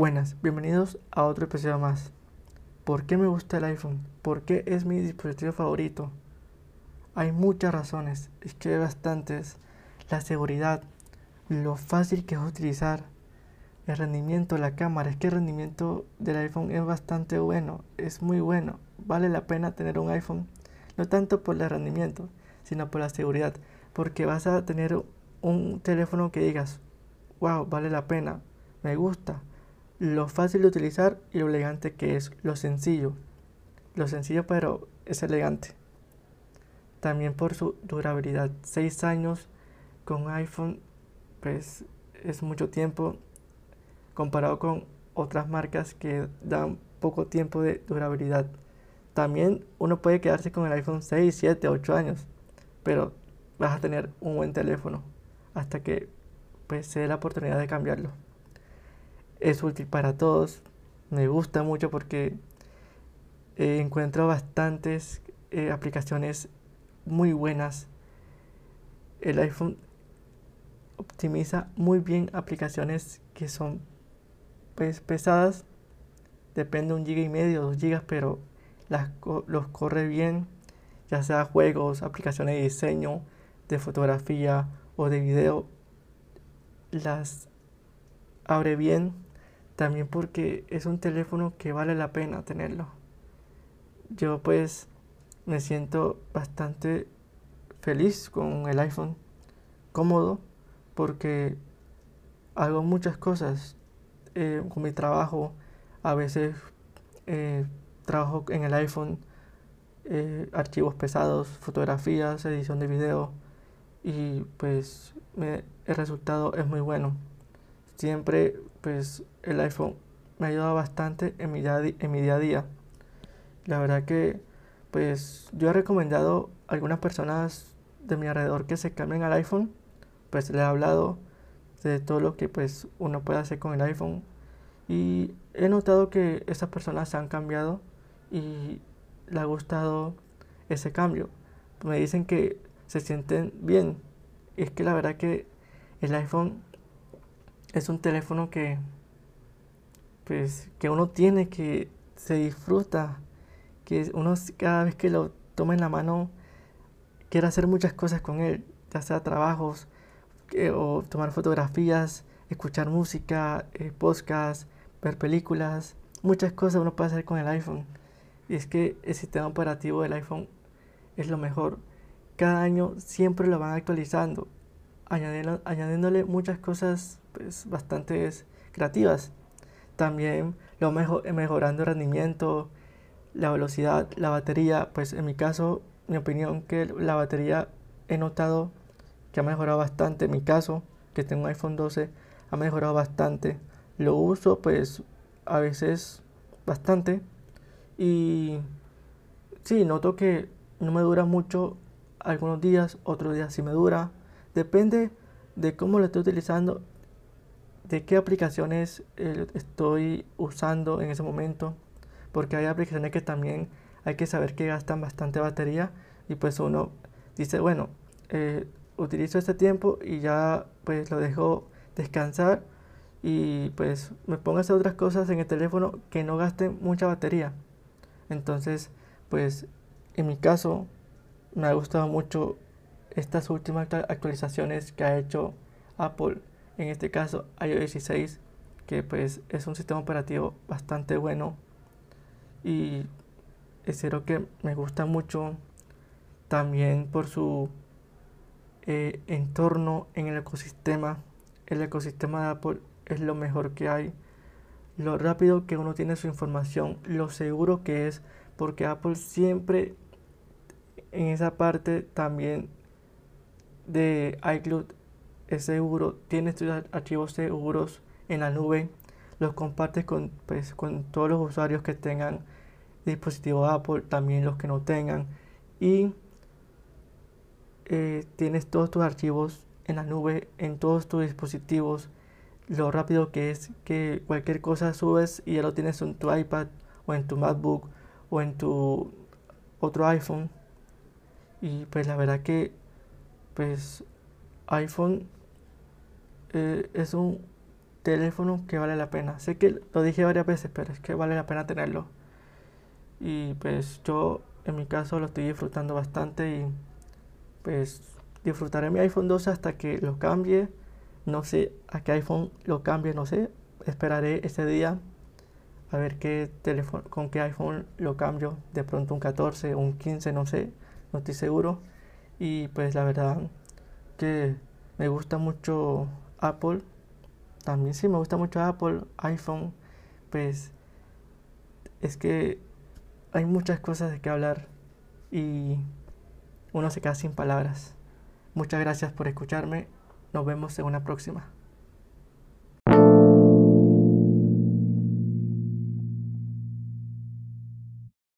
Buenas, bienvenidos a otro episodio más. ¿Por qué me gusta el iPhone? ¿Por qué es mi dispositivo favorito? Hay muchas razones, es que hay bastantes. La seguridad, lo fácil que es utilizar, el rendimiento, la cámara, es que el rendimiento del iPhone es bastante bueno, es muy bueno. Vale la pena tener un iPhone, no tanto por el rendimiento, sino por la seguridad, porque vas a tener un teléfono que digas, wow, vale la pena, me gusta, lo fácil de utilizar y lo elegante que es, lo sencillo. Lo sencillo pero es elegante. También por su durabilidad. 6 años con iPhone pues es mucho tiempo comparado con otras marcas que dan poco tiempo de durabilidad. También uno puede quedarse con el iPhone 6, 7, 8 años, pero vas a tener un buen teléfono hasta que pues se dé la oportunidad de cambiarlo. Es útil para todos, me gusta mucho porque encuentro bastantes eh, aplicaciones muy buenas. El iPhone optimiza muy bien aplicaciones que son pues, pesadas. Depende un giga y medio, dos gigas, pero las, los corre bien. Ya sea juegos, aplicaciones de diseño, de fotografía o de video. Las abre bien. También porque es un teléfono que vale la pena tenerlo. Yo pues me siento bastante feliz con el iPhone. Cómodo porque hago muchas cosas eh, con mi trabajo. A veces eh, trabajo en el iPhone, eh, archivos pesados, fotografías, edición de video y pues el resultado es muy bueno. Siempre pues el iPhone me ha ayudado bastante en mi, día, en mi día a día. La verdad que pues yo he recomendado a algunas personas de mi alrededor que se cambien al iPhone pues le he hablado de todo lo que pues uno puede hacer con el iPhone y he notado que esas personas se han cambiado y le ha gustado ese cambio. Me dicen que se sienten bien. Es que la verdad que el iPhone es un teléfono que pues que uno tiene que se disfruta, que uno cada vez que lo toma en la mano quiere hacer muchas cosas con él, ya sea trabajos, o tomar fotografías, escuchar música, eh, podcast, ver películas, muchas cosas uno puede hacer con el iPhone. Y es que el sistema operativo del iPhone es lo mejor. Cada año siempre lo van actualizando, añadiéndole muchas cosas pues, bastante creativas. También lo mejor, mejorando el rendimiento, la velocidad, la batería. Pues en mi caso, mi opinión que la batería he notado que ha mejorado bastante. En mi caso, que tengo un iPhone 12, ha mejorado bastante. Lo uso pues a veces bastante. Y sí, noto que no me dura mucho algunos días, otros días sí me dura. Depende de cómo lo estoy utilizando, de qué aplicaciones eh, estoy usando en ese momento. Porque hay aplicaciones que también hay que saber que gastan bastante batería. Y pues uno dice, bueno, eh, utilizo este tiempo y ya pues lo dejo descansar y pues me pongo a hacer otras cosas en el teléfono que no gasten mucha batería. Entonces, pues en mi caso me ha gustado mucho estas últimas actualizaciones que ha hecho Apple, en este caso iOS 16, que pues es un sistema operativo bastante bueno y espero que me gusta mucho también por su eh, entorno en el ecosistema. El ecosistema de Apple es lo mejor que hay. Lo rápido que uno tiene su información, lo seguro que es, porque Apple siempre en esa parte también de iCloud es seguro, tiene tus archivos seguros en la nube, los compartes con, pues, con todos los usuarios que tengan dispositivo Apple, también los que no tengan. Y eh, tienes todos tus archivos en la nube, en todos tus dispositivos, lo rápido que es que cualquier cosa subes y ya lo tienes en tu iPad o en tu MacBook o en tu otro iPhone. Y pues la verdad que pues iPhone eh, es un teléfono que vale la pena. Sé que lo dije varias veces, pero es que vale la pena tenerlo. Y pues yo en mi caso lo estoy disfrutando bastante y pues disfrutaré mi iPhone 12 hasta que lo cambie. No sé a qué iPhone lo cambie, no sé. Esperaré ese día a ver qué teléfono, con qué iPhone lo cambio. De pronto un 14, un 15, no sé, no estoy seguro. Y pues la verdad que me gusta mucho Apple. También sí me gusta mucho Apple, iPhone. Pues es que hay muchas cosas de que hablar y uno se queda sin palabras. Muchas gracias por escucharme. Nos vemos en una próxima.